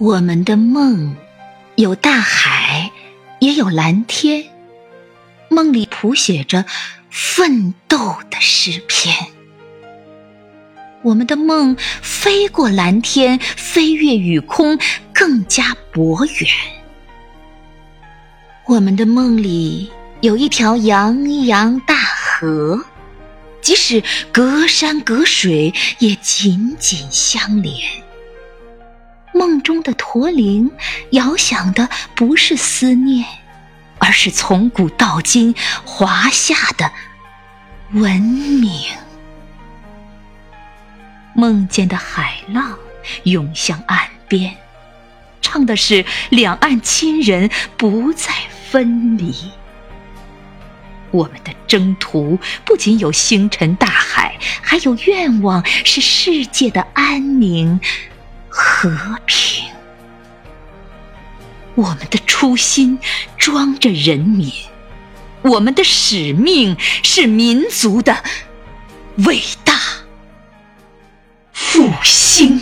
我们的梦有大海，也有蓝天，梦里谱写着奋斗的诗篇。我们的梦飞过蓝天，飞越雨空，更加博远。我们的梦里有一条洋洋大河，即使隔山隔水，也紧紧相连。梦中的驼铃，遥想的不是思念，而是从古到今华夏的文明。梦见的海浪涌向岸边，唱的是两岸亲人不再分离。我们的征途不仅有星辰大海，还有愿望是世界的安宁。和平，我们的初心装着人民，我们的使命是民族的伟大复兴。